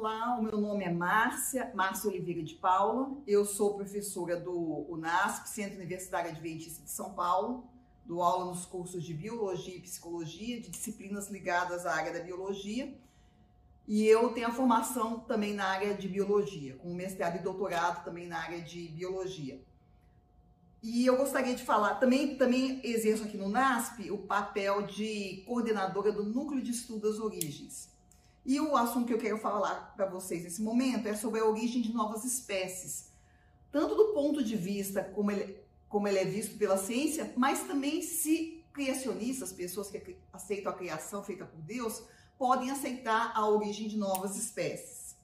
Olá, o meu nome é Márcia, Márcia Oliveira de Paula. Eu sou professora do UNASP, Centro Universitário Adventista de São Paulo. Dou aula nos cursos de Biologia e Psicologia, de disciplinas ligadas à área da Biologia. E eu tenho a formação também na área de Biologia, com mestrado e doutorado também na área de Biologia. E eu gostaria de falar, também, também exerço aqui no NASP o papel de coordenadora do Núcleo de Estudos das Origens. E o assunto que eu quero falar para vocês nesse momento é sobre a origem de novas espécies, tanto do ponto de vista como ele, como ele é visto pela ciência, mas também se criacionistas, pessoas que aceitam a criação feita por Deus, podem aceitar a origem de novas espécies.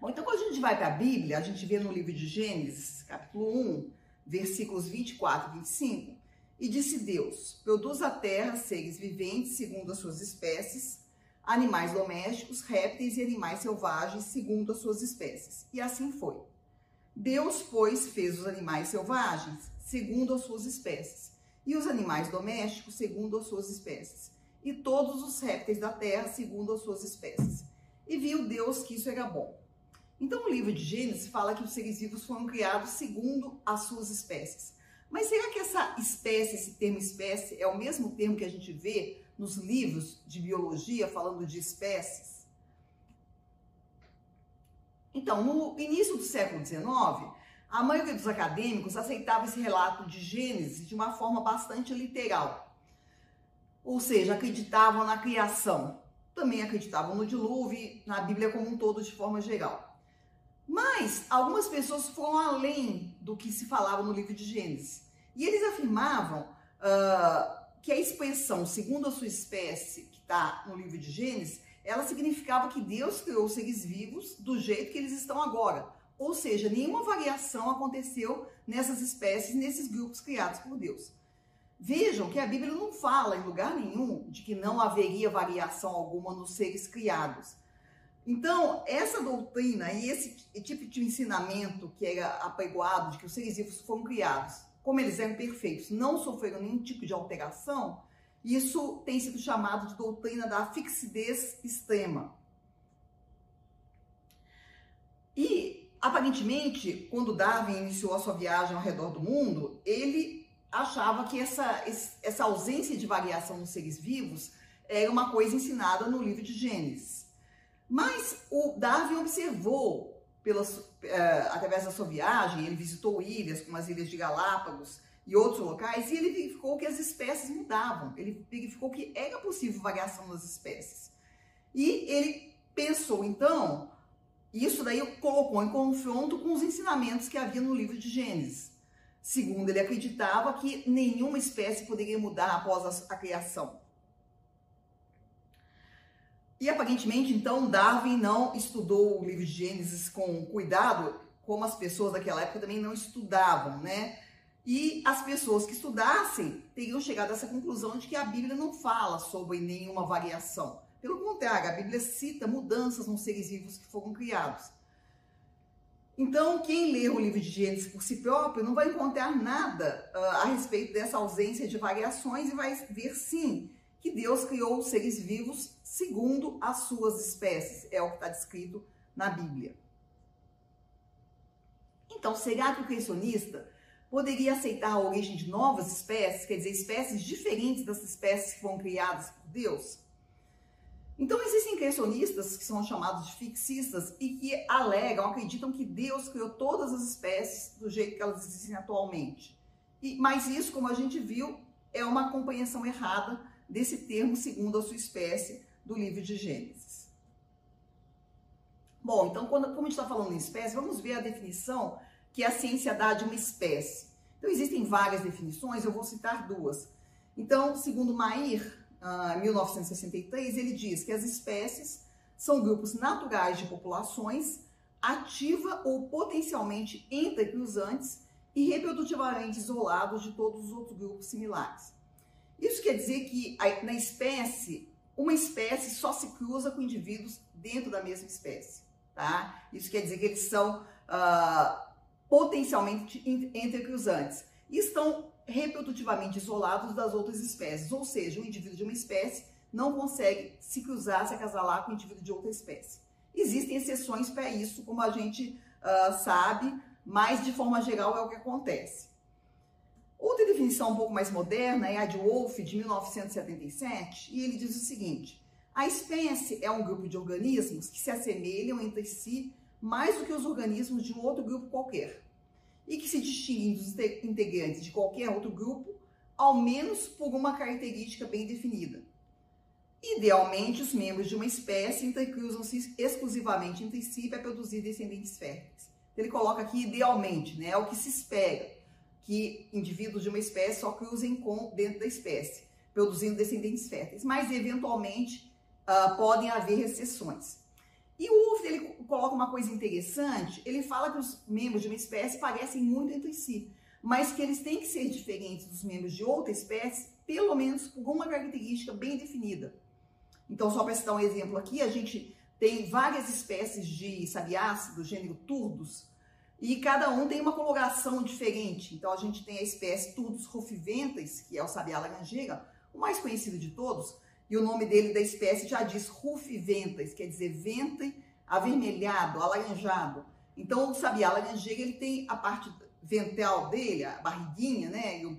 Bom, então quando a gente vai para a Bíblia, a gente vê no livro de Gênesis, capítulo 1, versículos 24 e 25, e disse Deus: Produz a terra seres viventes segundo as suas espécies, animais domésticos, répteis e animais selvagens, segundo as suas espécies. E assim foi. Deus, pois, fez os animais selvagens, segundo as suas espécies, e os animais domésticos, segundo as suas espécies, e todos os répteis da terra, segundo as suas espécies. E viu Deus que isso era bom. Então, o livro de Gênesis fala que os seres vivos foram criados segundo as suas espécies. Mas será que essa espécie, esse termo espécie, é o mesmo termo que a gente vê nos livros de biologia falando de espécies? Então, no início do século XIX, a maioria dos acadêmicos aceitava esse relato de Gênesis de uma forma bastante literal. Ou seja, acreditavam na criação. Também acreditavam no dilúvio, na Bíblia como um todo, de forma geral. Mas algumas pessoas foram além do que se falava no livro de Gênesis. E eles afirmavam uh, que a expressão segundo a sua espécie, que está no livro de Gênesis, ela significava que Deus criou seres vivos do jeito que eles estão agora. Ou seja, nenhuma variação aconteceu nessas espécies, nesses grupos criados por Deus. Vejam que a Bíblia não fala em lugar nenhum de que não haveria variação alguma nos seres criados. Então, essa doutrina e esse tipo de ensinamento que era apregoado de que os seres vivos foram criados como eles eram perfeitos, não sofreram nenhum tipo de alteração, isso tem sido chamado de doutrina da fixidez extrema. E, aparentemente, quando Darwin iniciou a sua viagem ao redor do mundo, ele achava que essa, essa ausência de variação nos seres vivos era uma coisa ensinada no livro de Gênesis. Mas o Darwin observou pelas, é, através da sua viagem, ele visitou ilhas, como as ilhas de Galápagos e outros locais, e ele verificou que as espécies mudavam. Ele verificou que era possível variação nas espécies. E ele pensou, então, isso daí colocou em confronto com os ensinamentos que havia no livro de Gênesis. Segundo, ele acreditava que nenhuma espécie poderia mudar após a, a criação. E aparentemente, então, Darwin não estudou o livro de Gênesis com cuidado, como as pessoas daquela época também não estudavam, né? E as pessoas que estudassem teriam chegado a essa conclusão de que a Bíblia não fala sobre nenhuma variação. Pelo contrário, a Bíblia cita mudanças nos seres vivos que foram criados. Então, quem lê o livro de Gênesis por si próprio não vai encontrar nada uh, a respeito dessa ausência de variações e vai ver sim que Deus criou os seres vivos segundo as suas espécies, é o que está descrito na Bíblia. Então, será que o criacionista poderia aceitar a origem de novas espécies, quer dizer, espécies diferentes das espécies que foram criadas por Deus? Então, existem criacionistas que são chamados de fixistas e que alegam, acreditam que Deus criou todas as espécies do jeito que elas existem atualmente. E, mas isso, como a gente viu, é uma compreensão errada desse termo segundo a sua espécie do livro de Gênesis. Bom, então, quando, como a gente está falando em espécie, vamos ver a definição que a ciência dá de uma espécie. Então, existem várias definições, eu vou citar duas. Então, segundo Mair, uh, 1963, ele diz que as espécies são grupos naturais de populações ativa ou potencialmente entrecruzantes e reprodutivamente isolados de todos os outros grupos similares. Isso quer dizer que na espécie, uma espécie só se cruza com indivíduos dentro da mesma espécie, tá? Isso quer dizer que eles são uh, potencialmente entrecruzantes e estão reprodutivamente isolados das outras espécies, ou seja, o indivíduo de uma espécie não consegue se cruzar, se acasalar com o indivíduo de outra espécie. Existem exceções para isso, como a gente uh, sabe, mas de forma geral é o que acontece. Outra definição um pouco mais moderna é a de Wolff, de 1977, e ele diz o seguinte: a espécie é um grupo de organismos que se assemelham entre si mais do que os organismos de um outro grupo qualquer, e que se distinguem dos integrantes de qualquer outro grupo, ao menos por uma característica bem definida. Idealmente, os membros de uma espécie intercruzam-se exclusivamente entre si para produzir descendentes férteis. Então, ele coloca aqui idealmente, né? É o que se espera que indivíduos de uma espécie só cruzem com dentro da espécie, produzindo descendentes férteis. Mas, eventualmente, uh, podem haver exceções. E o Wolff, ele coloca uma coisa interessante, ele fala que os membros de uma espécie parecem muito entre si, mas que eles têm que ser diferentes dos membros de outra espécie, pelo menos por uma característica bem definida. Então, só para citar um exemplo aqui, a gente tem várias espécies de sabiás do gênero Turdus, e cada um tem uma coloração diferente. Então, a gente tem a espécie Turdus rufiventas, que é o sabiá laranjeira, o mais conhecido de todos, e o nome dele da espécie já diz rufiventas, quer dizer ventre avermelhado, alaranjado. Então, o sabiá laranjeira, ele tem a parte ventral dele, a barriguinha, né, e a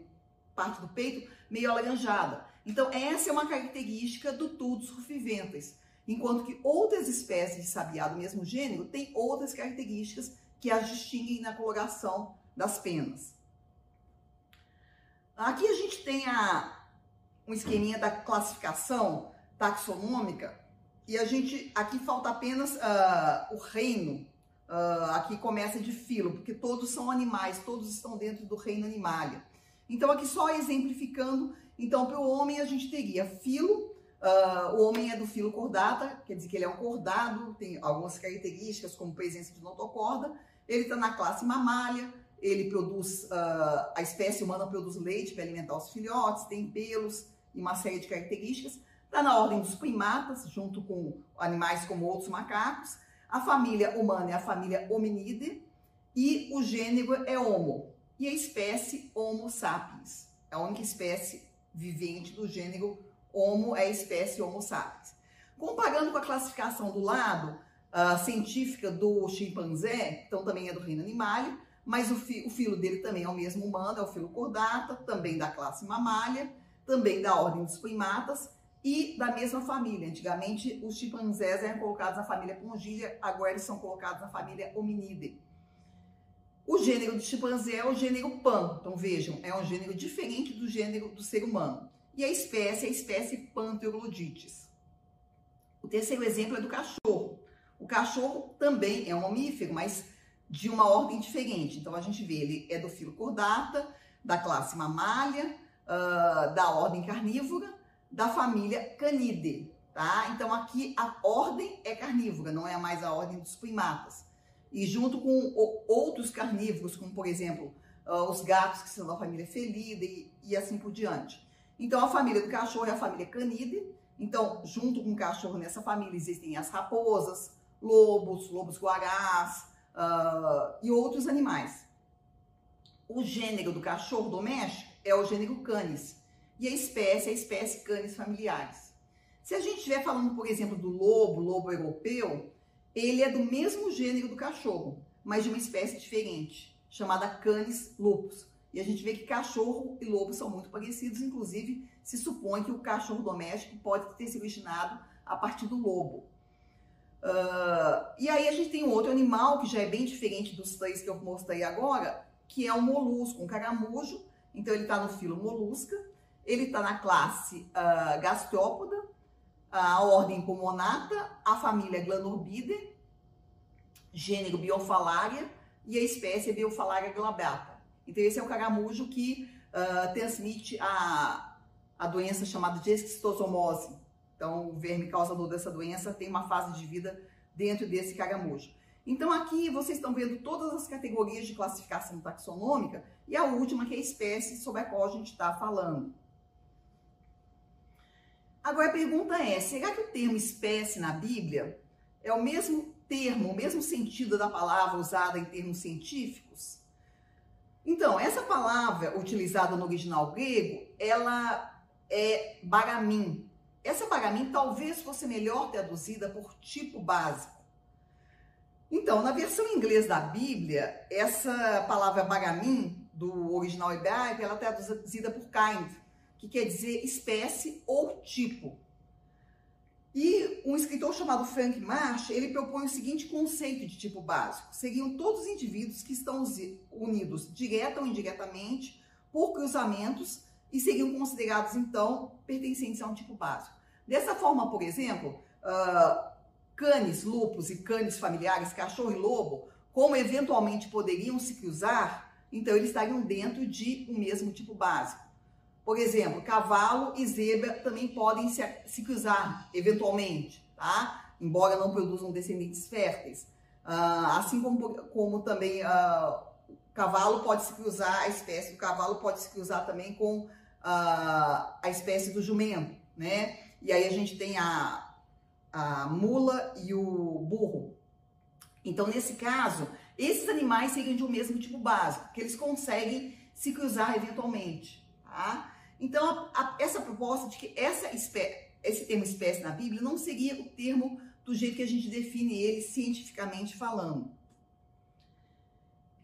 parte do peito meio alaranjada. Então, essa é uma característica do Tudus rufiventas, enquanto que outras espécies de sabiá do mesmo gênero têm outras características que as distinguem na coloração das penas. Aqui a gente tem a, um esqueminha da classificação taxonômica e a gente aqui falta apenas uh, o reino. Uh, aqui começa de filo, porque todos são animais, todos estão dentro do reino animalia. Então aqui só exemplificando então, para o homem, a gente teria filo, uh, o homem é do filo cordata, quer dizer que ele é um cordado, tem algumas características, como presença de notocorda, ele está na classe mamália, ele produz, uh, a espécie humana produz leite para alimentar os filhotes, tem pelos e uma série de características, está na ordem dos primatas, junto com animais como outros macacos, a família humana é a família Hominide, e o gênero é Homo, e a espécie Homo sapiens, é a única espécie vivente do gênero Homo é a espécie Homo sapiens. Comparando com a classificação do lado uh, científica do chimpanzé, então também é do reino animal, mas o, fi, o filo dele também é o mesmo humano, é o filo cordata, também da classe mamália, também da ordem dos primatas e da mesma família. Antigamente, os chimpanzés eram colocados na família Pongilha, agora eles são colocados na família Hominide. O gênero de chimpanzé é o gênero Pan. Então vejam, é um gênero diferente do gênero do ser humano. E a espécie é a espécie Pantheroglodites. O terceiro exemplo é do cachorro. O cachorro também é um mamífero, mas de uma ordem diferente. Então a gente vê, ele é do filo cordata, da classe mamália, uh, da ordem carnívora, da família Canidae, tá? Então aqui a ordem é carnívora, não é mais a ordem dos primatas e junto com outros carnívoros, como por exemplo uh, os gatos que são da família Felidae e, e, assim por diante. Então a família do cachorro é a família Canidae. Então, junto com o cachorro nessa família existem as raposas, lobos, lobos guarás uh, e outros animais. O gênero do cachorro doméstico é o gênero Canis e a espécie é a espécie Canis familiares. Se a gente estiver falando, por exemplo, do lobo, lobo europeu, ele é do mesmo gênero do cachorro, mas de uma espécie diferente, chamada Canis lupus. E a gente vê que cachorro e lobo são muito parecidos, inclusive se supõe que o cachorro doméstico pode ter se originado a partir do lobo. Uh, e aí a gente tem um outro animal que já é bem diferente dos três que eu mostrei agora, que é o molusco, um caramujo. Então ele está no filo molusca, ele está na classe uh, gastrópoda, a ordem Pulmonata, a família Glanorbidae, gênero Biofalária e a espécie Biofalária glabata. Então esse é o caramujo que uh, transmite a, a doença chamada de esquistosomose. Então o verme causador dessa doença tem uma fase de vida dentro desse caramujo. Então aqui vocês estão vendo todas as categorias de classificação taxonômica e a última que é a espécie sobre a qual a gente está falando. Agora a pergunta é: será que o termo espécie na Bíblia é o mesmo termo, o mesmo sentido da palavra usada em termos científicos? Então, essa palavra utilizada no original grego, ela é baramim. Essa bagamin talvez fosse melhor traduzida por tipo básico. Então, na versão inglesa da Bíblia, essa palavra bagamin, do original hebraico, ela é traduzida por kind, que quer dizer espécie ou tipo. E um escritor chamado Frank Marsh, ele propõe o seguinte conceito de tipo básico. Seriam todos os indivíduos que estão unidos direta ou indiretamente por cruzamentos e seriam considerados, então, pertencentes a um tipo básico. Dessa forma, por exemplo, uh, canes, lupus e canes familiares, cachorro e lobo, como eventualmente poderiam se cruzar, então eles estariam dentro de um mesmo tipo básico. Por exemplo, cavalo e zebra também podem se, se cruzar, eventualmente, tá? Embora não produzam descendentes férteis. Uh, assim como, como também uh, cavalo pode se cruzar, a espécie do cavalo pode se cruzar também com uh, a espécie do jumento, né? E aí a gente tem a, a mula e o burro. Então, nesse caso, esses animais seriam de um mesmo tipo básico, que eles conseguem se cruzar eventualmente, tá? Então, a, a, essa proposta de que essa espé esse termo espécie na Bíblia não seria o termo do jeito que a gente define ele cientificamente falando.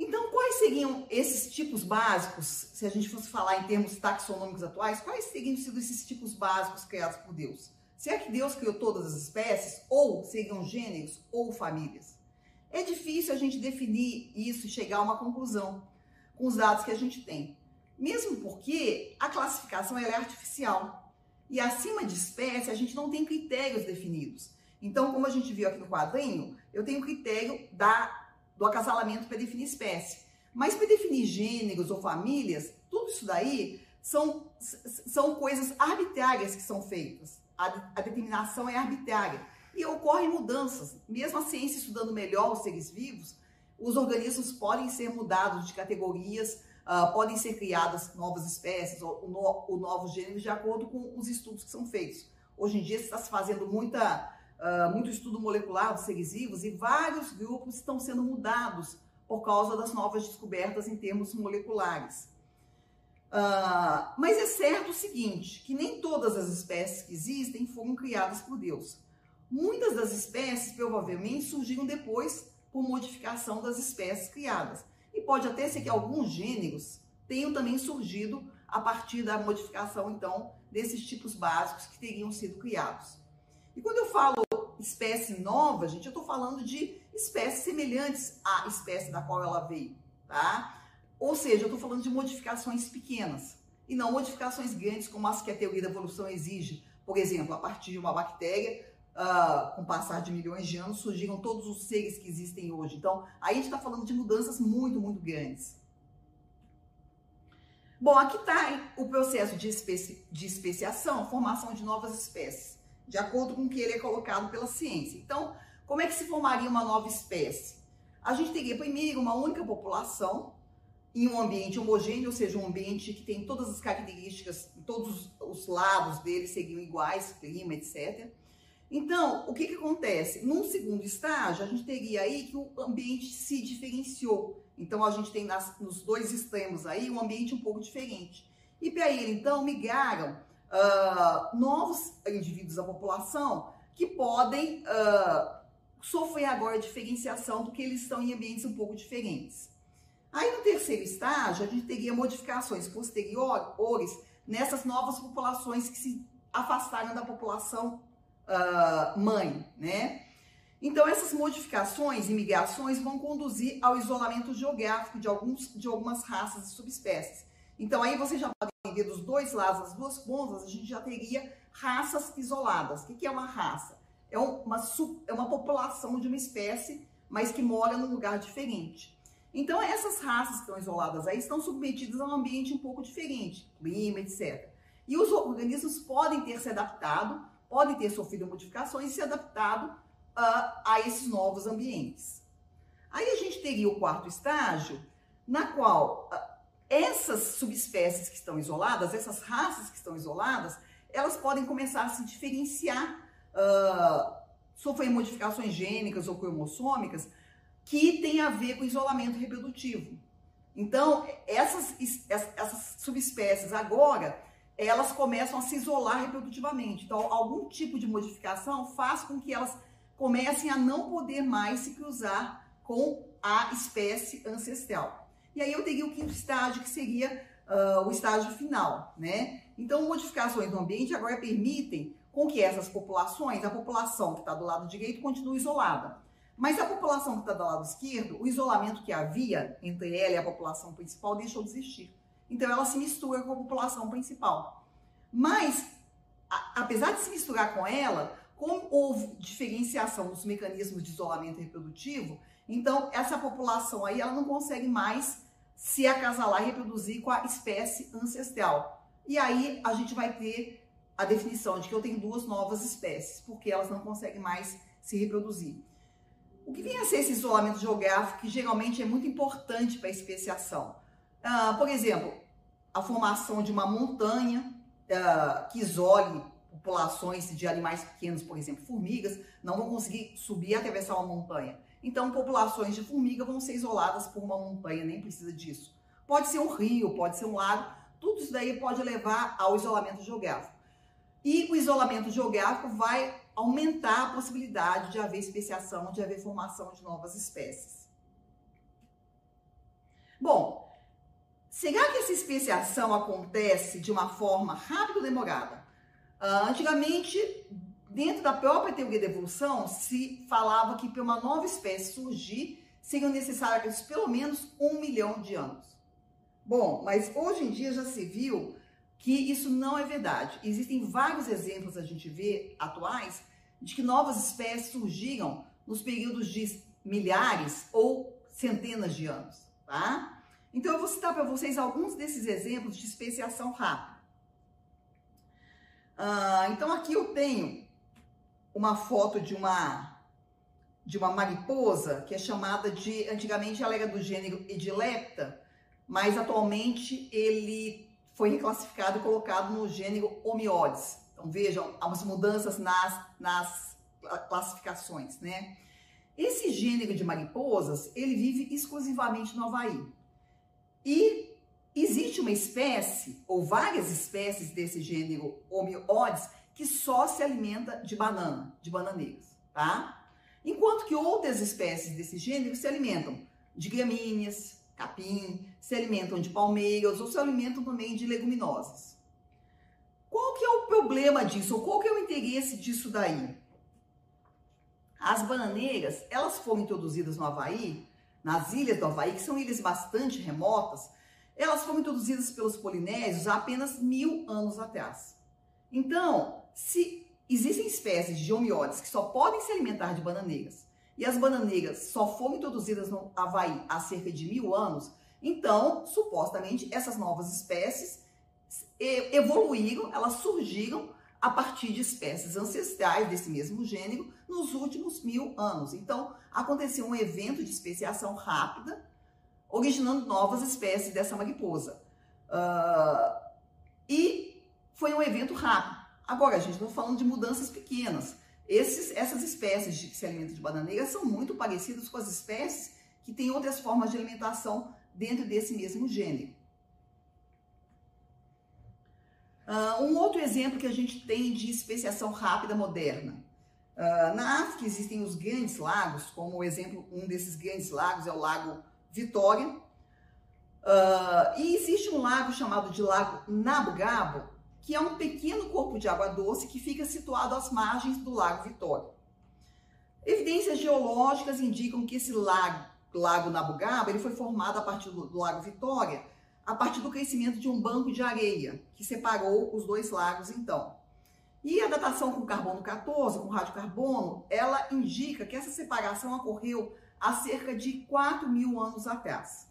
Então, quais seriam esses tipos básicos, se a gente fosse falar em termos taxonômicos atuais, quais seriam sido esses tipos básicos criados por Deus? Será que Deus criou todas as espécies, ou seriam gêneros ou famílias? É difícil a gente definir isso e chegar a uma conclusão com os dados que a gente tem. Mesmo porque a classificação é artificial. E acima de espécie, a gente não tem critérios definidos. Então, como a gente viu aqui no quadrinho, eu tenho o critério da, do acasalamento para definir espécie. Mas para definir gêneros ou famílias, tudo isso daí são, são coisas arbitrárias que são feitas. A, a determinação é arbitrária. E ocorrem mudanças. Mesmo a ciência estudando melhor os seres vivos, os organismos podem ser mudados de categorias, Uh, podem ser criadas novas espécies ou, no, ou, novos gêneros de acordo com os estudos que são feitos. Hoje em dia está se fazendo muita, uh, muito estudo molecular dos seres e vários grupos estão sendo mudados por causa das novas descobertas em termos moleculares. Uh, mas é certo o seguinte, que nem todas as espécies que existem foram criadas por Deus. Muitas das espécies provavelmente surgiram depois por modificação das espécies criadas. E pode até ser que alguns gêneros tenham também surgido a partir da modificação, então, desses tipos básicos que teriam sido criados. E quando eu falo espécie nova, gente, eu estou falando de espécies semelhantes à espécie da qual ela veio, tá? Ou seja, eu estou falando de modificações pequenas e não modificações grandes como as que a teoria da evolução exige. Por exemplo, a partir de uma bactéria, uh, com o passar de milhões de anos, surgiram todos os seres que existem hoje. Então, aí a gente está falando de mudanças muito, muito grandes. Bom, aqui está o processo de, especi de especiação, formação de novas espécies, de acordo com o que ele é colocado pela ciência. Então, como é que se formaria uma nova espécie? A gente teria primeiro uma única população em um ambiente homogêneo, ou seja, um ambiente que tem todas as características, todos os lados dele seriam iguais, clima, etc. Então, o que, que acontece? Num segundo estágio, a gente teria aí que o ambiente se diferenciou. Então, a gente tem nas, nos dois extremos aí um ambiente um pouco diferente. E para ele, então, migraram uh, novos indivíduos da população que podem uh, sofrer agora a diferenciação porque eles estão em ambientes um pouco diferentes. Aí, no terceiro estágio, a gente teria modificações posteriores nessas novas populações que se afastaram da população uh, mãe, né? Então, essas modificações e migrações vão conduzir ao isolamento geográfico de, alguns, de algumas raças e subespécies. Então, aí vocês já podem dos dois lados, das duas pontas, a gente já teria raças isoladas. O que é uma raça? É uma, é uma população de uma espécie, mas que mora num lugar diferente. Então, essas raças que estão isoladas aí estão submetidas a um ambiente um pouco diferente, clima, etc. E os organismos podem ter se adaptado podem ter sofrido modificações e se adaptado uh, a esses novos ambientes. Aí a gente teria o quarto estágio, na qual uh, essas subespécies que estão isoladas, essas raças que estão isoladas, elas podem começar a se diferenciar, uh, sofrer modificações gênicas ou cromossômicas que têm a ver com isolamento reprodutivo. Então, essas, essas subespécies agora elas começam a se isolar reprodutivamente. Então, algum tipo de modificação faz com que elas comecem a não poder mais se cruzar com a espécie ancestral. E aí eu teria o quinto estágio, que seria uh, o estágio final, né? Então, modificações no ambiente agora permitem com que essas populações, a população que está do lado direito, continue isolada. Mas a população que está do lado esquerdo, o isolamento que havia entre ela e a população principal deixou de existir. Então ela se mistura com a população principal. Mas, a, apesar de se misturar com ela, como houve diferenciação nos mecanismos de isolamento reprodutivo, então essa população aí ela não consegue mais se acasalar e reproduzir com a espécie ancestral. E aí a gente vai ter a definição de que eu tenho duas novas espécies, porque elas não conseguem mais se reproduzir. O que vem a ser esse isolamento geográfico, que geralmente é muito importante para a especiação? Uh, por exemplo, a formação de uma montanha uh, que isole populações de animais pequenos, por exemplo, formigas, não vão conseguir subir e atravessar uma montanha. Então, populações de formiga vão ser isoladas por uma montanha, nem precisa disso. Pode ser um rio, pode ser um lago, tudo isso daí pode levar ao isolamento geográfico. E o isolamento geográfico vai aumentar a possibilidade de haver especiação, de haver formação de novas espécies. Bom, será que essa especiação acontece de uma forma rápida ou demorada? Uh, antigamente, dentro da própria teoria da evolução, se falava que para uma nova espécie surgir, seriam necessários pelo menos um milhão de anos. Bom, mas hoje em dia já se viu que isso não é verdade. Existem vários exemplos a gente vê atuais de que novas espécies surgiram nos períodos de milhares ou centenas de anos, tá? Então eu vou citar para vocês alguns desses exemplos de especiação rápida. Ah, então aqui eu tenho uma foto de uma de uma mariposa que é chamada de antigamente ela era do gênero Edilepta, mas atualmente ele foi reclassificado e colocado no gênero Homioides. Então vejam as mudanças nas, nas classificações, né? Esse gênero de mariposas, ele vive exclusivamente no Havaí. E existe uma espécie, ou várias espécies desse gênero Homioides, que só se alimenta de banana, de bananeiras, tá? Enquanto que outras espécies desse gênero se alimentam de gramíneas, capim, se alimentam de palmeiras ou se alimentam também de leguminosas. Qual que é o problema disso? Ou qual que é o interesse disso daí? As bananeiras, elas foram introduzidas no Havaí, nas ilhas do Havaí, que são ilhas bastante remotas, elas foram introduzidas pelos polinésios há apenas mil anos atrás. Então, se existem espécies de homióides que só podem se alimentar de bananeiras e as bananeiras só foram introduzidas no Havaí há cerca de mil anos, então, supostamente, essas novas espécies evoluíram, elas surgiram a partir de espécies ancestrais desse mesmo gênero nos últimos mil anos. Então, aconteceu um evento de especiação rápida, originando novas espécies dessa mariposa. Uh, e foi um evento rápido. Agora, a gente está falando de mudanças pequenas. Esses, essas espécies de, que se alimentam de bananeiras são muito parecidas com as espécies que têm outras formas de alimentação dentro desse mesmo gênero. Uh, um outro exemplo que a gente tem de especiação rápida moderna. Uh, na África existem os grandes lagos, como exemplo, um desses grandes lagos é o Lago Vitória. Uh, e existe um lago chamado de Lago Nabugabo, que é um pequeno corpo de água doce que fica situado às margens do Lago Vitória. Evidências geológicas indicam que esse lago, lago Nabugaba ele foi formado a partir do, do Lago Vitória, a partir do crescimento de um banco de areia que separou os dois lagos então. E a datação com carbono 14, com radiocarbono, ela indica que essa separação ocorreu há cerca de 4 mil anos atrás.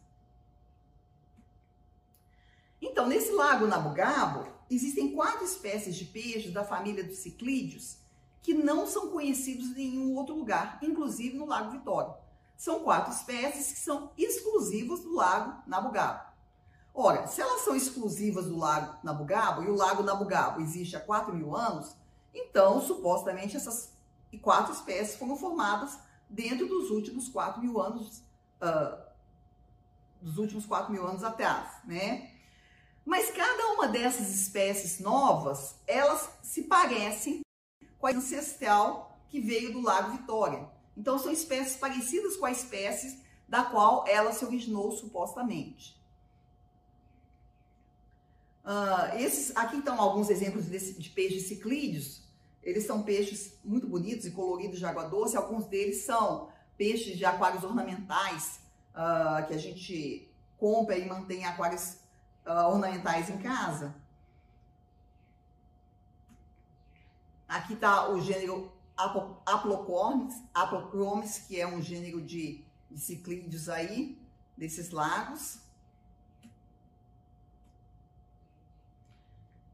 Então, nesse lago Nabugabo, existem quatro espécies de peixes da família dos ciclídeos que não são conhecidos em nenhum outro lugar, inclusive no Lago Vitória. São quatro espécies que são exclusivas do Lago Nabugabo. Ora, se elas são exclusivas do Lago Nabugabo e o Lago Nabugabo existe há 4 mil anos, então, supostamente, essas quatro espécies foram formadas dentro dos últimos 4 mil anos, uh, dos últimos 4 mil anos atrás, né? Mas cada uma dessas espécies novas, elas se parecem com a ancestral que veio do Lago Vitória. Então são espécies parecidas com a espécie da qual ela se originou supostamente. Uh, esses, aqui estão alguns exemplos de, de peixes ciclídeos. Eles são peixes muito bonitos e coloridos de água doce. Alguns deles são peixes de aquários ornamentais, uh, que a gente compra e mantém aquários ornamentais em casa. Aqui está o gênero Aplocornis, Aplochromis, que é um gênero de, de ciclídeos aí, desses lagos.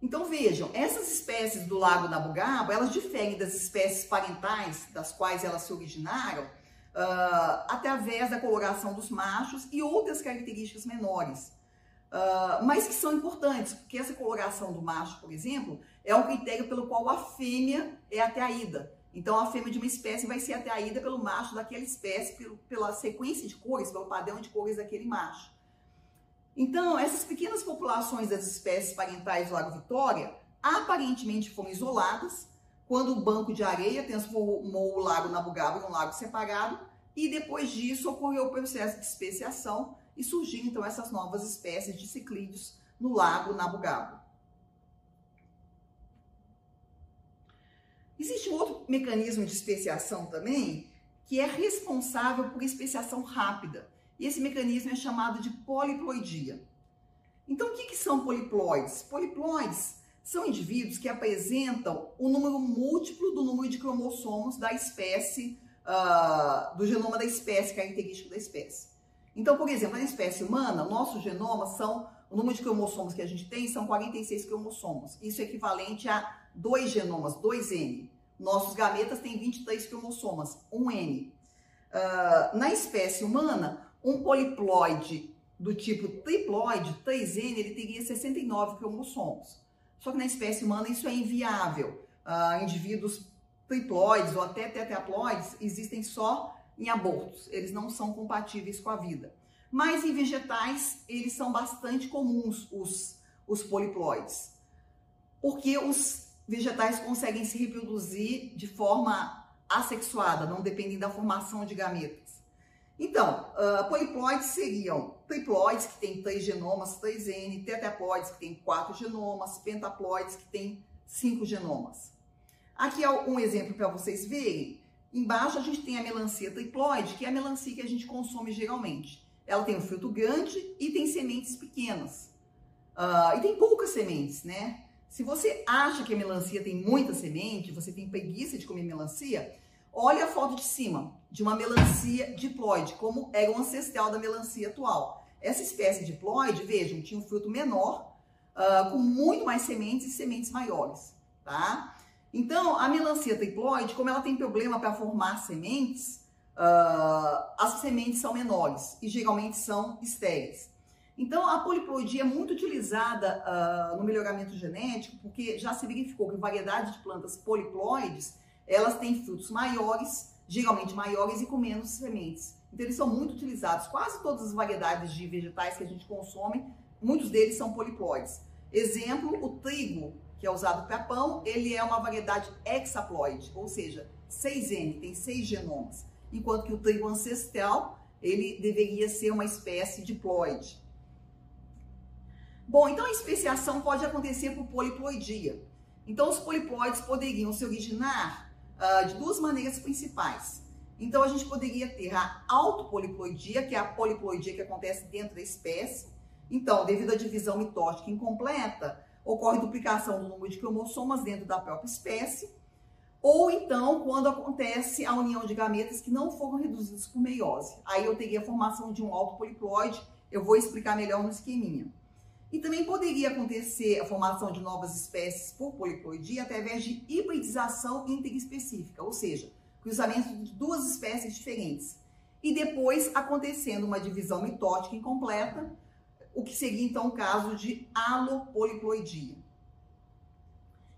Então vejam, essas espécies do lago Nabugabo, elas diferem das espécies parentais das quais elas se originaram uh, através da coloração dos machos e outras características menores, uh, mas que são importantes, porque essa coloração do macho, por exemplo, é um critério pelo qual a fêmea é atraída. Então a fêmea de uma espécie vai ser atraída pelo macho daquela espécie, pelo, pela sequência de cores, pelo padrão de cores daquele macho. Então, essas pequenas populações das espécies parentais do Lago Vitória aparentemente foram isoladas quando o banco de areia transformou o Lago Nabugabo em um lago separado e depois disso ocorreu o processo de especiação e surgiram então essas novas espécies de ciclídeos no Lago Nabugabo. Existe um outro mecanismo de especiação também que é responsável por especiação rápida e esse mecanismo é chamado de poliploidia. Então, o que, que são poliploides? Poliploides são indivíduos que apresentam o um número múltiplo do número de cromossomos da espécie, uh, do genoma da espécie, característico da espécie. Então, por exemplo, na espécie humana, nosso genoma são, o número de cromossomos que a gente tem são 46 cromossomos. Isso é equivalente a dois genomas, 2N. Nossos gametas têm 23 cromossomas, 1N. Uh, na espécie humana, um poliploide do tipo triploide, 3N, ele teria 69 cromossomos. Só que na espécie humana isso é inviável. Uh, indivíduos triploides ou até tetraploides existem só em abortos. Eles não são compatíveis com a vida. Mas em vegetais, eles são bastante comuns, os, os poliploides. Porque os vegetais conseguem se reproduzir de forma assexuada, não dependem da formação de gametas. Então, uh, poliploides seriam triploides, que tem três genomas, 3N, tetraploides, que tem quatro genomas, pentaploides, que tem cinco genomas. Aqui é um exemplo para vocês verem. Embaixo a gente tem a melancia triploide, que é a melancia que a gente consome geralmente. Ela tem um fruto grande e tem sementes pequenas. Uh, e tem poucas sementes, né? Se você acha que a melancia tem muita semente, você tem preguiça de comer melancia, Olha a foto de cima de uma melancia diploide, como era o ancestral da melancia atual. Essa espécie diploide, vejam, tinha um fruto menor, uh, com muito mais sementes e sementes maiores, tá? Então, a melancia triploide, como ela tem problema para formar sementes, uh, as sementes são menores e geralmente são estéreis. Então, a poliploidia é muito utilizada uh, no melhoramento genético, porque já se verificou que variedade de plantas poliploides elas têm frutos maiores, geralmente maiores e com menos sementes. Então eles são muito utilizados. Quase todas as variedades de vegetais que a gente consome, muitos deles são poliploides. Exemplo, o trigo, que é usado para pão, ele é uma variedade hexaploide, ou seja, 6N, tem 6 genomas. Enquanto que o trigo ancestral, ele deveria ser uma espécie diploide. Bom, então a especiação pode acontecer por poliploidia. Então os poliploides poderiam se originar uh, de duas maneiras principais. Então, a gente poderia ter a autopoliploidia, que é a poliploidia que acontece dentro da espécie. Então, devido à divisão mitótica incompleta, ocorre duplicação do número de cromossomas dentro da própria espécie. Ou então, quando acontece a união de gametas que não foram reduzidos por meiose. Aí eu teria a formação de um autopoliploide, eu vou explicar melhor no esqueminha. E também poderia acontecer a formação de novas espécies por poliploidia através de hibridização interespecífica, ou seja, cruzamento de duas espécies diferentes. E depois acontecendo uma divisão mitótica incompleta, o que seria então o caso de alopoliploidia.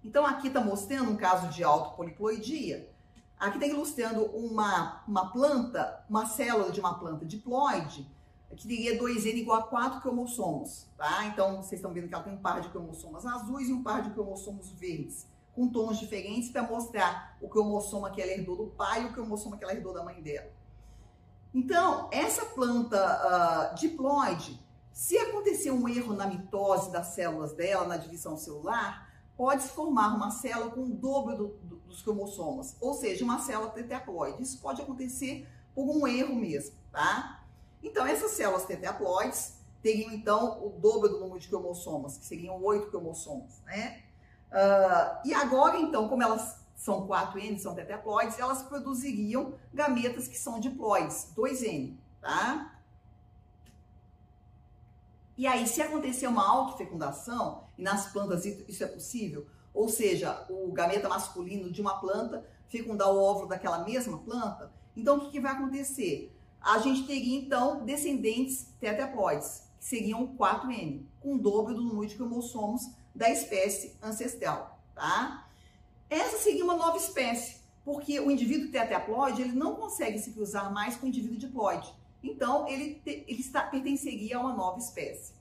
Então aqui está mostrando um caso de autopoliploidia. Aqui está ilustrando uma, uma planta, uma célula de uma planta diploide, que teria 2N igual a 4 cromossomos, tá? Então, vocês estão vendo que ela tem um par de cromossomos azuis e um par de cromossomos verdes, com tons diferentes para mostrar o cromossoma que ela herdou do pai e o cromossoma que ela herdou da mãe dela. Então, essa planta uh, diploide, se acontecer um erro na mitose das células dela, na divisão celular, pode se formar uma célula com o dobro do, do, dos cromossomos, ou seja, uma célula tetraploide. Isso pode acontecer por um erro mesmo, tá? Então, essas células tetraploides teriam, então, o dobro do número de cromossomas, que seriam oito cromossomos, né? Uh, e agora, então, como elas são 4N, são tetraploides, elas produziriam gametas que são diploides, 2N, tá? E aí, se acontecer uma autofecundação, e nas plantas isso é possível, ou seja, o gameta masculino de uma planta fecundar o óvulo daquela mesma planta, então o que, que vai acontecer? a gente teria então descendentes tetraploides, que seriam 4N, com o dobro do número de cromossomos da espécie ancestral, tá? Essa seria uma nova espécie, porque o indivíduo tetraploide ele não consegue se cruzar mais com o indivíduo diploide. Então, ele, te, ele está, pertenceria a uma nova espécie.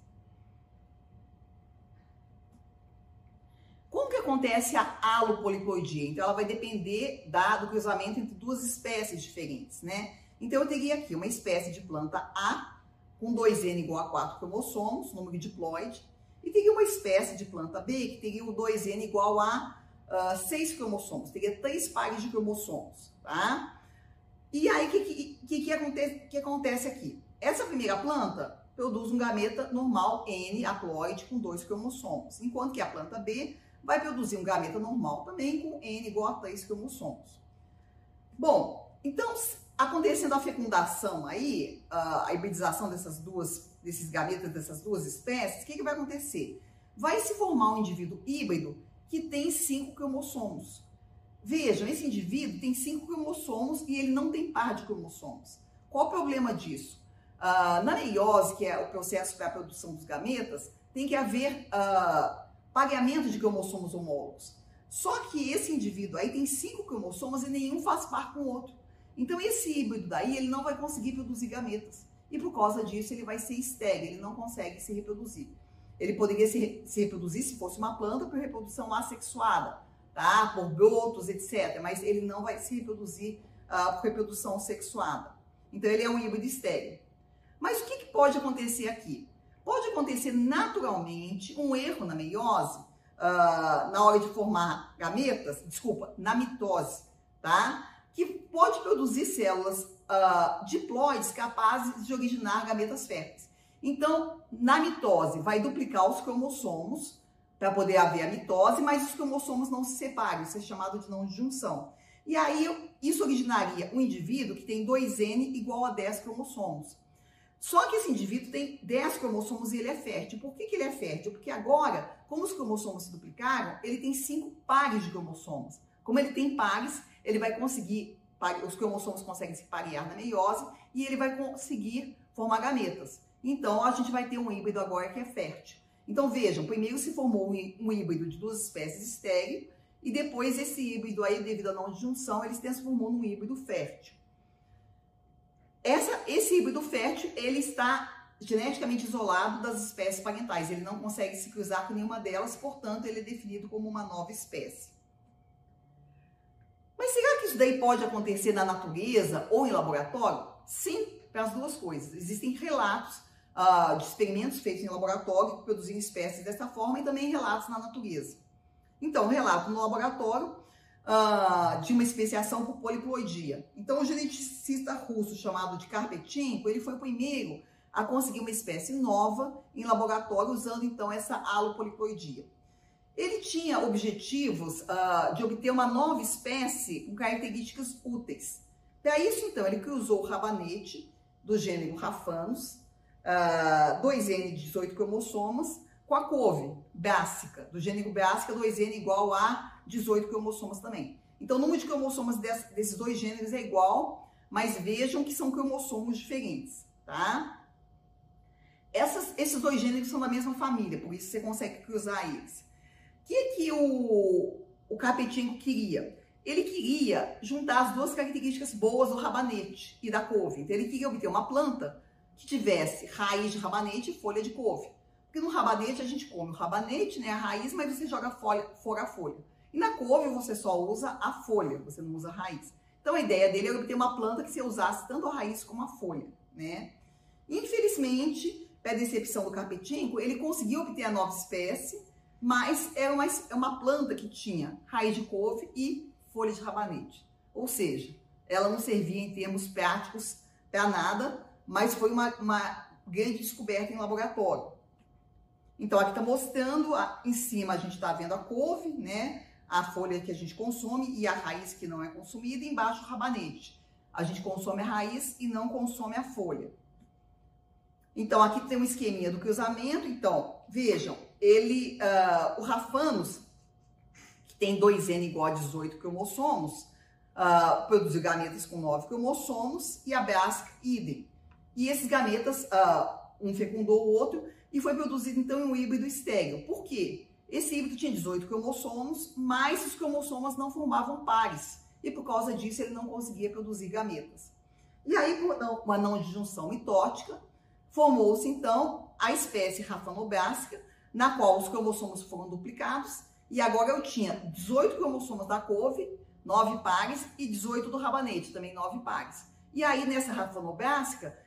Como que acontece a alopoliploidia? Então, ela vai depender da, do cruzamento entre duas espécies diferentes, né? Então, eu teria aqui uma espécie de planta A, com 2N igual a 4 cromossomos, número diploide, e teria uma espécie de planta B, que teria o 2N igual a uh, ah, 6 cromossomos, teria três pares de cromossomos, tá? E aí, o que, que, que, acontece, que acontece aqui? Essa primeira planta produz um gameta normal N haploide com dois cromossomos, enquanto que a planta B vai produzir um gameta normal também com N igual a 3 cromossomos. Bom, então Acontecendo a fecundação aí, a hibridização dessas duas, desses gametas dessas duas espécies, o que, que vai acontecer? Vai se formar um indivíduo híbrido que tem cinco cromossomos. Vejam, esse indivíduo tem cinco cromossomos e ele não tem par de cromossomos. Qual o problema disso? Uh, na meiose, que é o processo para a produção dos gametas, tem que haver uh, pareamento de cromossomos homólogos. Só que esse indivíduo aí tem cinco cromossomos e nenhum faz par com o outro. Então, esse híbrido daí, ele não vai conseguir produzir gametas. E por causa disso, ele vai ser estéril, ele não consegue se reproduzir. Ele poderia se, se reproduzir se fosse uma planta por reprodução assexuada, tá? Por brotos, etc. Mas ele não vai se reproduzir uh, por reprodução sexuada. Então, ele é um híbrido estéril. Mas o que, que pode acontecer aqui? Pode acontecer naturalmente um erro na meiose, uh, na hora de formar gametas, desculpa, na mitose, tá? que pode produzir células uh, diploides capazes de originar gametas férteis. Então, na mitose, vai duplicar os cromossomos para poder haver a mitose, mas os cromossomos não se separam, isso é chamado de não junção. E aí, isso originaria um indivíduo que tem 2N igual a 10 cromossomos. Só que esse indivíduo tem 10 cromossomos e ele é fértil. Por que, que ele é fértil? Porque agora, como os cromossomos se duplicaram, ele tem cinco pares de cromossomos. Como ele tem pares, ele vai conseguir, os cromossomos conseguem se parear na meiose e ele vai conseguir formar gametas. Então, a gente vai ter um híbrido agora que é fértil. Então, vejam, primeiro se formou um híbrido de duas espécies estéreo e depois esse híbrido aí, devido à não disjunção, ele se transformou num híbrido fértil. Essa, esse híbrido fértil, ele está geneticamente isolado das espécies parentais. Ele não consegue se cruzar com nenhuma delas, portanto, ele é definido como uma nova espécie. Mas será que isso daí pode acontecer na natureza ou em laboratório? Sim, para as duas coisas. Existem relatos uh, de experimentos feitos em laboratório que produziram espécies dessa forma e também relatos na natureza. Então, relato no laboratório uh, de uma especiação por poliploidia. Então, o geneticista russo chamado de Karpetinko, ele foi o primeiro a conseguir uma espécie nova em laboratório usando então essa alopoliploidia. Ele tinha objetivos uh, de obter uma nova espécie com características úteis. Para isso, então, ele cruzou o rabanete do gênero Rafanus, uh, 2N de 18 cromossomas, com a couve brássica, do gênero brássica, 2N igual a 18 cromossomas também. Então, o número de cromossomas desses dois gêneros é igual, mas vejam que são cromossomos diferentes, tá? Essas, esses dois gêneros são da mesma família, por isso você consegue cruzar eles que, que o, o Capetinho queria? Ele queria juntar as duas características boas do rabanete e da couve. Então, ele queria obter uma planta que tivesse raiz de rabanete e folha de couve. Porque no rabanete a gente come o rabanete, né, a raiz, mas você joga folha, fora a folha. E na couve você só usa a folha, você não usa a raiz. Então a ideia dele era obter uma planta que você usasse tanto a raiz como a folha, né? Infelizmente, pela decepção do Carpetinco, ele conseguiu obter a nova espécie, mas é uma, é uma planta que tinha raiz de couve e folha de rabanete. Ou seja, ela não servia em termos práticos para nada, mas foi uma, uma grande descoberta em laboratório. Então, aqui está mostrando, em cima a gente está vendo a couve, né? A folha que a gente consome e a raiz que não é consumida, e embaixo o rabanete. A gente consome a raiz e não consome a folha. Então, aqui tem um esqueminha do cruzamento. Então, vejam, ele, uh, o Rafanos, que tem 2N igual a 18 cromossomos, uh, produziu gametas com 9 cromossomos e a Brasca, idem. E esses gametas, uh, um fecundou o outro e foi produzido, então, um híbrido estéreo. Por quê? Esse híbrido tinha 18 cromossomos, mas os cromossomos não formavam pares. E por causa disso, ele não conseguia produzir gametas. E aí, por uma não disjunção mitótica, Formou-se, então, a espécie Rafanobrásica, na qual os cromossomos foram duplicados, e agora eu tinha 18 cromossomos da couve, 9 pares, e 18 do rabanete, também 9 pares. E aí, nessa Rafanobrásica,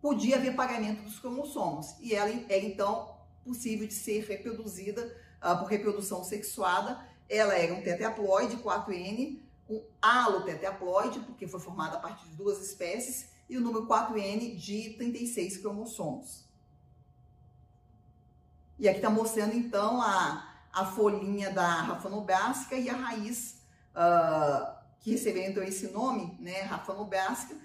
podia haver pagamento dos cromossomos, e ela era, então, possível de ser reproduzida uh, por reprodução sexuada. Ela era um tetraploide 4N, um halotetraploide, porque foi formada a partir de duas espécies, e o número 4N de 36 cromossomos. E aqui está mostrando então a, a folhinha da rafanobrásica e a raiz uh, que receberam então esse nome, né, rafanobrásica,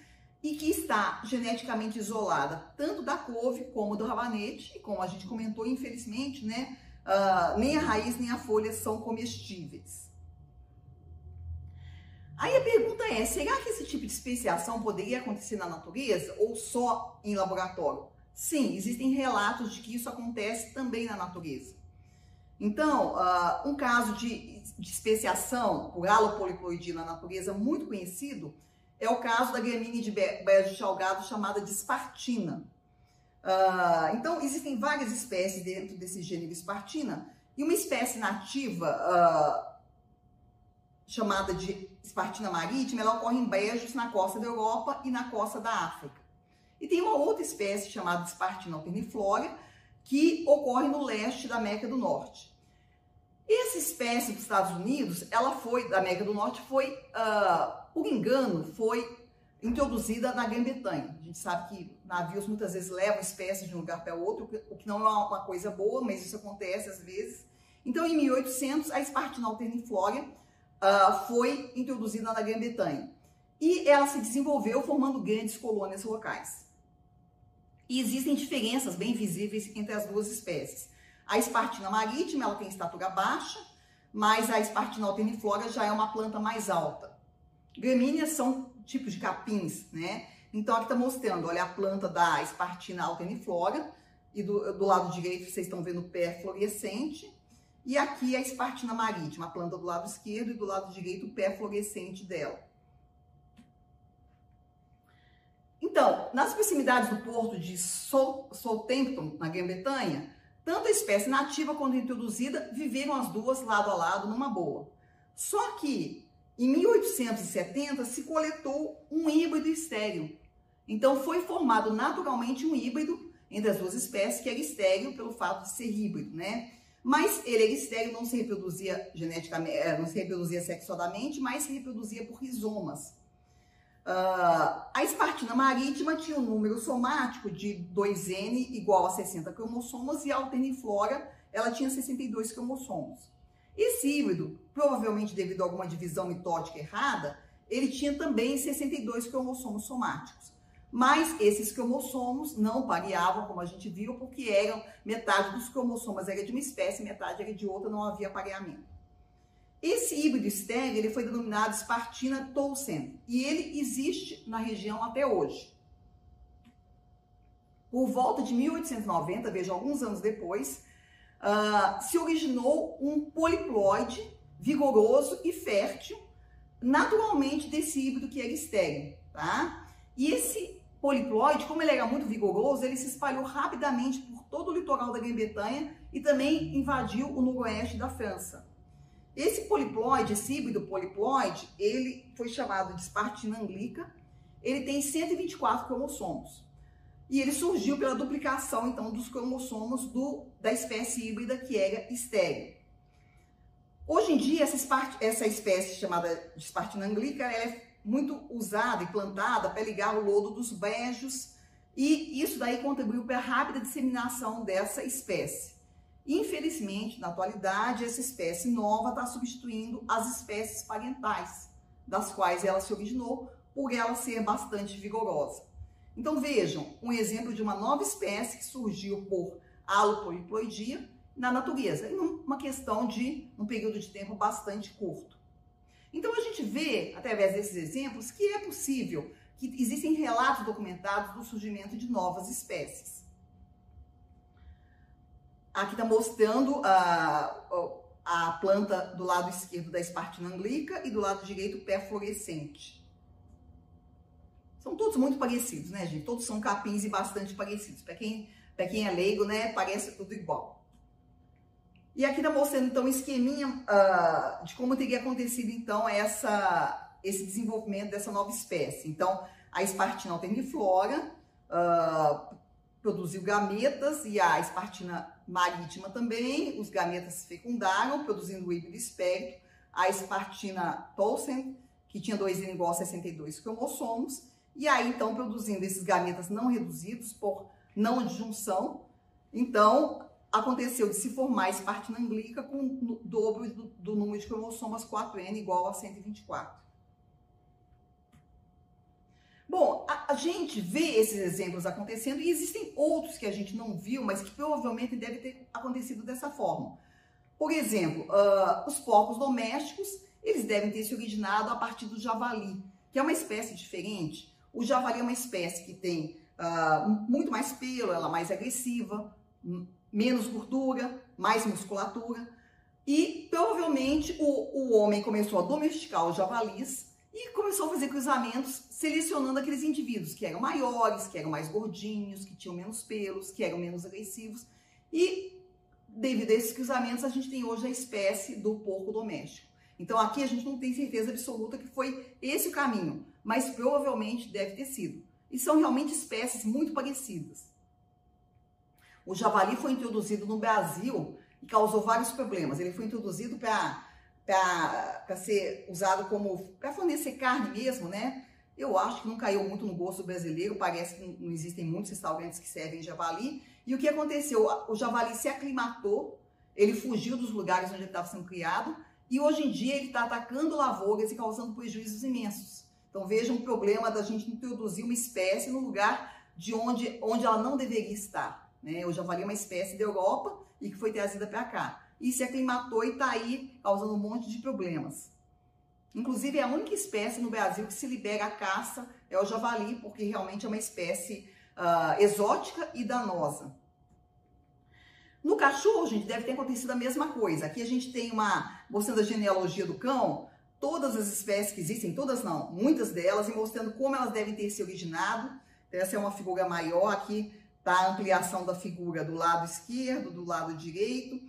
e que está geneticamente isolada tanto da couve como do rabanete, e como a gente comentou, infelizmente, né, uh, nem a raiz nem a folha são comestíveis. Aí a pergunta é: será que esse tipo de especiação poderia acontecer na natureza ou só em laboratório? Sim, existem relatos de que isso acontece também na natureza. Então, uh, um caso de, de especiação por alopoliploidia na natureza muito conhecido é o caso da gramínea de beijo salgado chamada de espartina. Uh, então, existem várias espécies dentro desse gênero espartina e uma espécie nativa uh, chamada de espartina marítima, ela ocorre em brejos na costa da Europa e na costa da África. E tem uma outra espécie chamada espartina alterniflora, que ocorre no leste da América do Norte. Essa espécie dos Estados Unidos, ela foi, da América do Norte, foi, uh, por engano, foi introduzida na Grã-Bretanha. A gente sabe que navios muitas vezes levam espécies de um lugar para outro, o que não é uma coisa boa, mas isso acontece às vezes. Então, em 1800, a espartina alterniflora uh, foi introduzida na Grã-Bretanha. E ela se desenvolveu formando grandes colônias locais. E existem diferenças bem visíveis entre as duas espécies. A espartina marítima, ela tem estatura baixa, mas a espartina alterniflora já é uma planta mais alta. Gramíneas são tipos de capins, né? Então, aqui está mostrando, olha a planta da espartina alterniflora, e do, do lado direito vocês estão vendo o pé florescente, e aqui a espartina marítima, a planta do lado esquerdo e do lado direito o pé florescente dela. Então, nas proximidades do porto de Southampton, na Grã-Bretanha, tanto a espécie nativa quanto introduzida viveram as duas lado a lado numa boa. Só que em 1870 se coletou um híbrido estéreo. Então foi formado naturalmente um híbrido entre as duas espécies, que era estéreo pelo fato de ser híbrido, né? Mas ele era estéreo, não se reproduzia geneticamente, eh, não se reproduzia sexualmente, mas se reproduzia por rizomas. Uh, a espartina marítima tinha um número somático de 2N igual a 60 cromossomos e a alterniflora ela tinha 62 cromossomos. Esse híbrido, provavelmente devido a alguma divisão mitótica errada, ele tinha também 62 cromossomos somáticos. Mas esses cromossomos não pareavam, como a gente viu, porque eram metade dos cromossomos era de uma espécie, metade era de outra, não havia pareamento. Esse híbrido estéreo ele foi denominado Spartina Towson e ele existe na região até hoje. Por volta de 1890, veja, alguns anos depois, uh, se originou um poliploide vigoroso e fértil, naturalmente desse híbrido que era estéreo, tá? E esse poliploide, como ele era muito vigoroso, ele se espalhou rapidamente por todo o litoral da Grã-Bretanha e também invadiu o noroeste da França. Esse poliploide, esse híbrido poliploide, ele foi chamado de Spartina anglica. Ele tem 124 cromossomos. E ele surgiu pela duplicação, então, dos cromossomos do, da espécie híbrida que era estéreo. Hoje em dia, essa, essa espécie chamada de Spartina anglica, é muito usada e plantada para ligar o lodo dos brejos e isso daí contribuiu para a rápida disseminação dessa espécie. Infelizmente, na atualidade, essa espécie nova está substituindo as espécies parentais, das quais ela se originou, por ela ser bastante vigorosa. Então vejam, um exemplo de uma nova espécie que surgiu por alopoliploidia na natureza, em uma questão de um período de tempo bastante curto. Então a gente vê, através desses exemplos, que é possível, que existem relatos documentados do surgimento de novas espécies. Aqui está mostrando a, a planta do lado esquerdo da Spartina anglica e do lado direito o pé fluorescente. São todos muito parecidos, né, gente? Todos são capins e bastante parecidos. Para quem, quem é leigo, né, parece tudo igual. E aqui está mostrando, então, um esqueminha uh, de como teria acontecido, então, essa, esse desenvolvimento dessa nova espécie. Então, a Espartina alterniflora uh, produziu gametas e a Espartina marítima também. Os gametas se fecundaram, produzindo o híbrido espérito. A Espartina tolsen, que tinha 2 N igual a 62 cromossomos, e aí, então, produzindo esses gametas não reduzidos por não adjunção, então, aconteceu de se formar esse partina anglica com o dobro do, do número de cromossomas 4N igual a 124. Bom, a, a, gente vê esses exemplos acontecendo e existem outros que a gente não viu, mas que provavelmente devem ter acontecido dessa forma. Por exemplo, uh, os porcos domésticos, eles devem ter se originado a partir do javali, que é uma espécie diferente. O javali é uma espécie que tem uh, muito mais pelo, ela é mais agressiva, menos gordura, mais musculatura. E provavelmente o, o homem começou a domesticar os javalis e começou a fazer cruzamentos selecionando aqueles indivíduos que eram maiores, que eram mais gordinhos, que tinham menos pelos, que eram menos agressivos. E devido a esses cruzamentos, a gente tem hoje a espécie do porco doméstico. Então aqui a gente não tem certeza absoluta que foi esse o caminho, mas provavelmente deve ter sido. E são realmente espécies muito parecidas. O javali foi introduzido no Brasil e causou vários problemas. Ele foi introduzido para ser usado como para fornecer carne mesmo, né? Eu acho que não caiu muito no gosto brasileiro, parece que não existem muitos restaurantes que servem javali. E o que aconteceu? O javali se aclimatou, ele fugiu dos lugares onde ele estava sendo criado e hoje em dia ele está atacando lavouras e causando prejuízos imensos. Então vejam o problema da gente introduzir uma espécie no lugar de onde, onde ela não deveria estar. Né? O javali é uma espécie da Europa e que foi trazida para cá. E se aclimatou e está aí causando um monte de problemas. Inclusive, é a única espécie no Brasil que se libera a caça é o javali, porque realmente é uma espécie uh, exótica e danosa. No cachorro, gente, deve ter acontecido a mesma coisa. Aqui a gente tem uma, mostrando a genealogia do cão, todas as espécies que existem, todas não, muitas delas, e mostrando como elas devem ter se originado. Essa é uma figura maior, aqui está a ampliação da figura do lado esquerdo, do lado direito.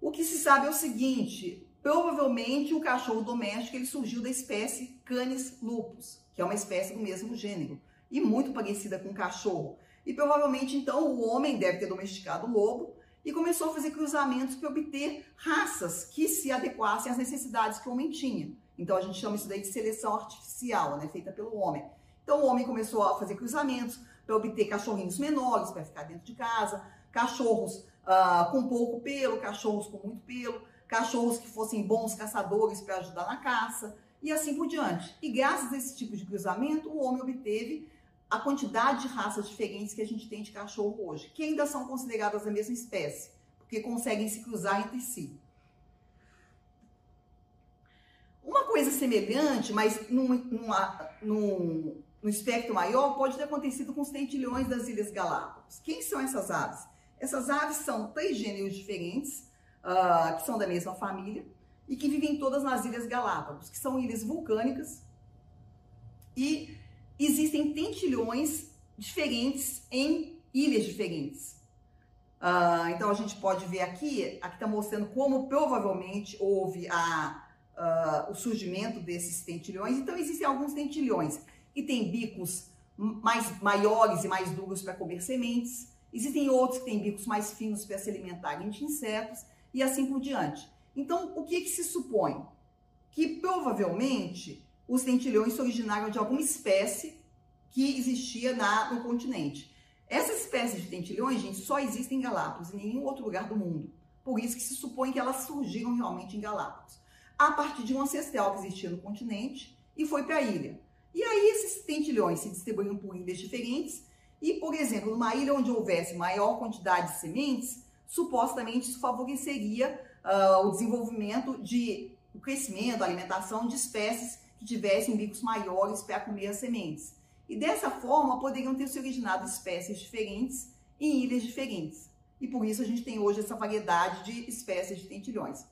O que se sabe é o seguinte, provavelmente o cachorro doméstico ele surgiu da espécie Canis lupus, que é uma espécie do mesmo gênero, e muito parecida com o cachorro. E provavelmente, então, o homem deve ter domesticado o lobo, e começou a fazer cruzamentos para obter raças que se adequassem às necessidades que o homem tinha. Então a gente chama isso daí de seleção artificial, né, feita pelo homem. Então o homem começou a fazer cruzamentos para obter cachorrinhos menores para ficar dentro de casa, cachorros uh, com pouco pelo, cachorros com muito pelo, cachorros que fossem bons caçadores para ajudar na caça e assim por diante. E graças a esse tipo de cruzamento, o homem obteve a quantidade de raças diferentes que a gente tem de cachorro hoje, que ainda são consideradas a mesma espécie, porque conseguem se cruzar entre si. Uma coisa semelhante, mas num, numa, num, num espectro maior, pode ter acontecido com os tentilhões das Ilhas Galápagos. Quem são essas aves? Essas aves são três gêneros diferentes, uh, que são da mesma família, e que vivem todas nas Ilhas Galápagos, que são ilhas vulcânicas e Existem tentilhões diferentes em ilhas diferentes. Uh, então a gente pode ver aqui, aqui está mostrando como provavelmente houve a, uh, o surgimento desses tentilhões. Então existem alguns tentilhões que têm bicos mais maiores e mais duros para comer sementes. Existem outros que têm bicos mais finos para se alimentarem de insetos e assim por diante. Então, o que, que se supõe? Que provavelmente os tentilhões se originaram de alguma espécie que existia na, no continente. Essas espécies de tentilhões, gente, só existem em Galápagos, em nenhum outro lugar do mundo. Por isso que se supõe que elas surgiram realmente em Galápagos. A partir de um ancestral que existia no continente e foi para a ilha. E aí esses tentilhões se distribuíram por ilhas diferentes e, por exemplo, numa ilha onde houvesse maior quantidade de sementes, supostamente isso favoreceria uh, o desenvolvimento de o crescimento, a alimentação de espécies que tivessem bicos maiores para comer as sementes. E dessa forma poderiam ter se originado espécies diferentes em ilhas diferentes. E por isso a gente tem hoje essa variedade de espécies de tentilhões.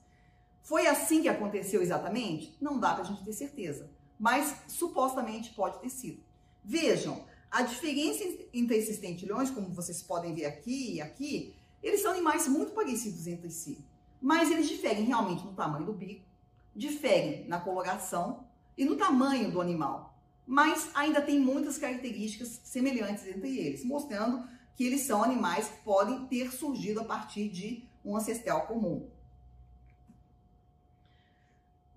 Foi assim que aconteceu exatamente? Não dá para a gente ter certeza, mas supostamente pode ter sido. Vejam, a diferença entre esses tentilhões, como vocês podem ver aqui e aqui, eles são animais muito parecidos entre si, mas eles diferem realmente no tamanho do bico, diferem na coloração e no tamanho do animal mas ainda tem muitas características semelhantes entre eles, mostrando que eles são animais que podem ter surgido a partir de um ancestral comum.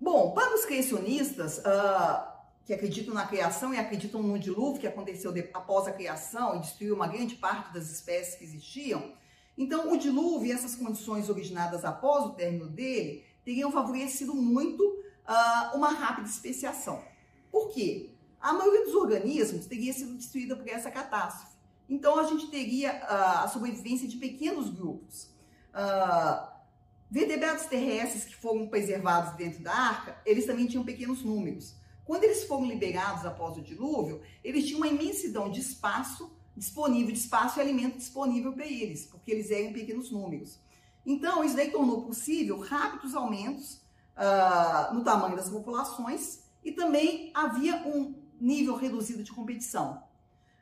Bom, para os criacionistas uh, que acreditam na criação e acreditam no dilúvio que aconteceu de, após a criação e destruiu uma grande parte das espécies que existiam, então o dilúvio e essas condições originadas após o término dele teriam favorecido muito uh, uma rápida especiação. Por quê? a maioria dos organismos teria sido destruída por essa catástrofe. Então, a gente teria uh, a sobrevivência de pequenos grupos. Uh, vertebrados terrestres que foram preservados dentro da arca, eles também tinham pequenos números. Quando eles foram liberados após o dilúvio, eles tinham uma imensidão de espaço disponível, de espaço e alimento disponível para eles, porque eles eram pequenos números. Então, isso daí tornou possível rápidos aumentos uh, no tamanho das populações e também havia um nível reduzido de competição.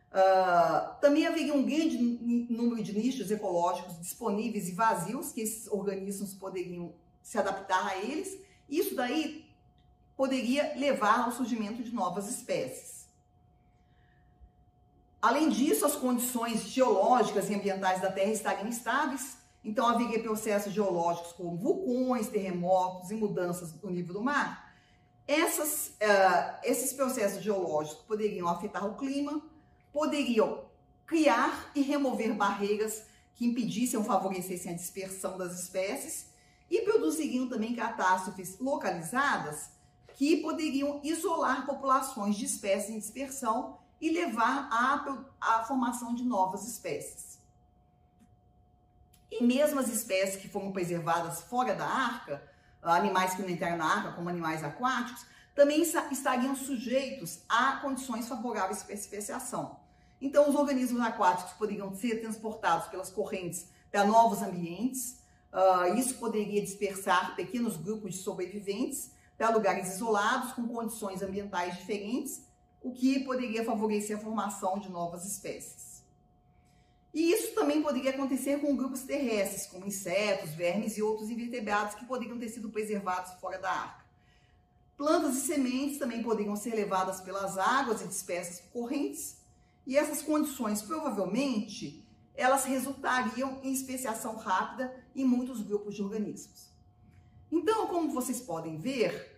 Uh, também haveria um grande número de nichos ecológicos disponíveis e vazios que esses organismos poderiam se adaptar a eles. Isso daí poderia levar ao surgimento de novas espécies. Além disso, as condições geológicas e ambientais da Terra estariam instáveis, então haveria processos geológicos como vulcões, terremotos e mudanças do nível do mar essas, uh, esses processos geológicos poderiam afetar o clima, poderiam criar e remover barreiras que impedissem ou favorecessem a dispersão das espécies e produziriam também catástrofes localizadas que poderiam isolar populações de espécies em dispersão e levar à formação de novas espécies. E mesmo as espécies que foram preservadas fora da arca, animais que não entraram na arca, como animais aquáticos, também estariam sujeitos a condições favoráveis para especiação. Então, os organismos aquáticos poderiam ser transportados pelas correntes para novos ambientes, uh, isso poderia dispersar pequenos grupos de sobreviventes para lugares isolados, com condições ambientais diferentes, o que poderia favorecer a formação de novas espécies. E isso também poderia acontecer com grupos terrestres, como insetos, vermes e outros invertebrados que poderiam ter sido preservados fora da arca. Plantas e sementes também poderiam ser levadas pelas águas e dispersas por correntes, e essas condições provavelmente elas resultariam em especiação rápida em muitos grupos de organismos. Então, como vocês podem ver,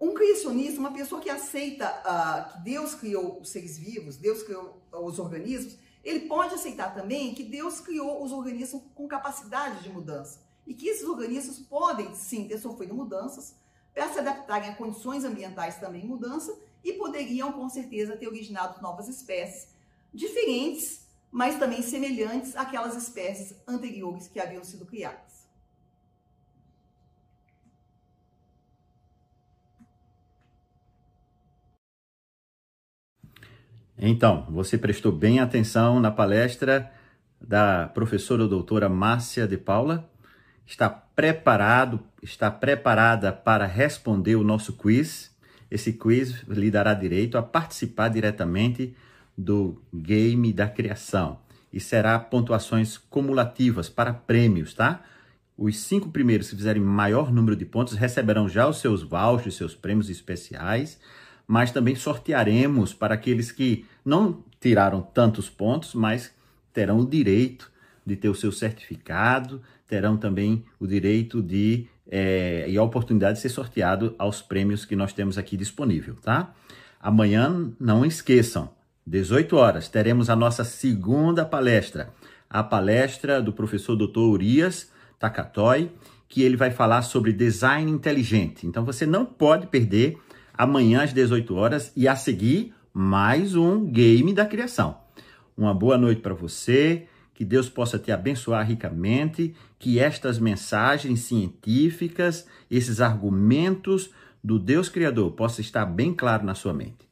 um criacionista, uma pessoa que aceita uh, que Deus criou os seres vivos, Deus criou os organismos, ele pode aceitar também que Deus criou os organismos com capacidade de mudança e que esses organismos podem sim ter sofrido mudanças para se adaptarem a condições ambientais também mudança e poderiam com certeza ter originado novas espécies diferentes, mas também semelhantes àquelas espécies anteriores que haviam sido criadas. Então, você prestou bem atenção na palestra da professora doutora Márcia de Paula? Está preparado, está preparada para responder o nosso quiz? Esse quiz lhe dará direito a participar diretamente do game da criação e será pontuações cumulativas para prêmios, tá? Os cinco primeiros que fizerem maior número de pontos receberão já os seus vouchers, seus prêmios especiais, mas também sortearemos para aqueles que não tiraram tantos pontos, mas terão o direito de ter o seu certificado, terão também o direito de é, e a oportunidade de ser sorteado aos prêmios que nós temos aqui disponível, tá? Amanhã, não esqueçam, 18 horas, teremos a nossa segunda palestra, a palestra do professor Dr. Urias Takatoy, que ele vai falar sobre design inteligente. Então você não pode perder amanhã às 18 horas e a seguir mais um Game da Criação. Uma boa noite para você, que Deus possa te abençoar ricamente, que estas mensagens científicas, esses argumentos do Deus Criador possa estar bem claro na sua mente.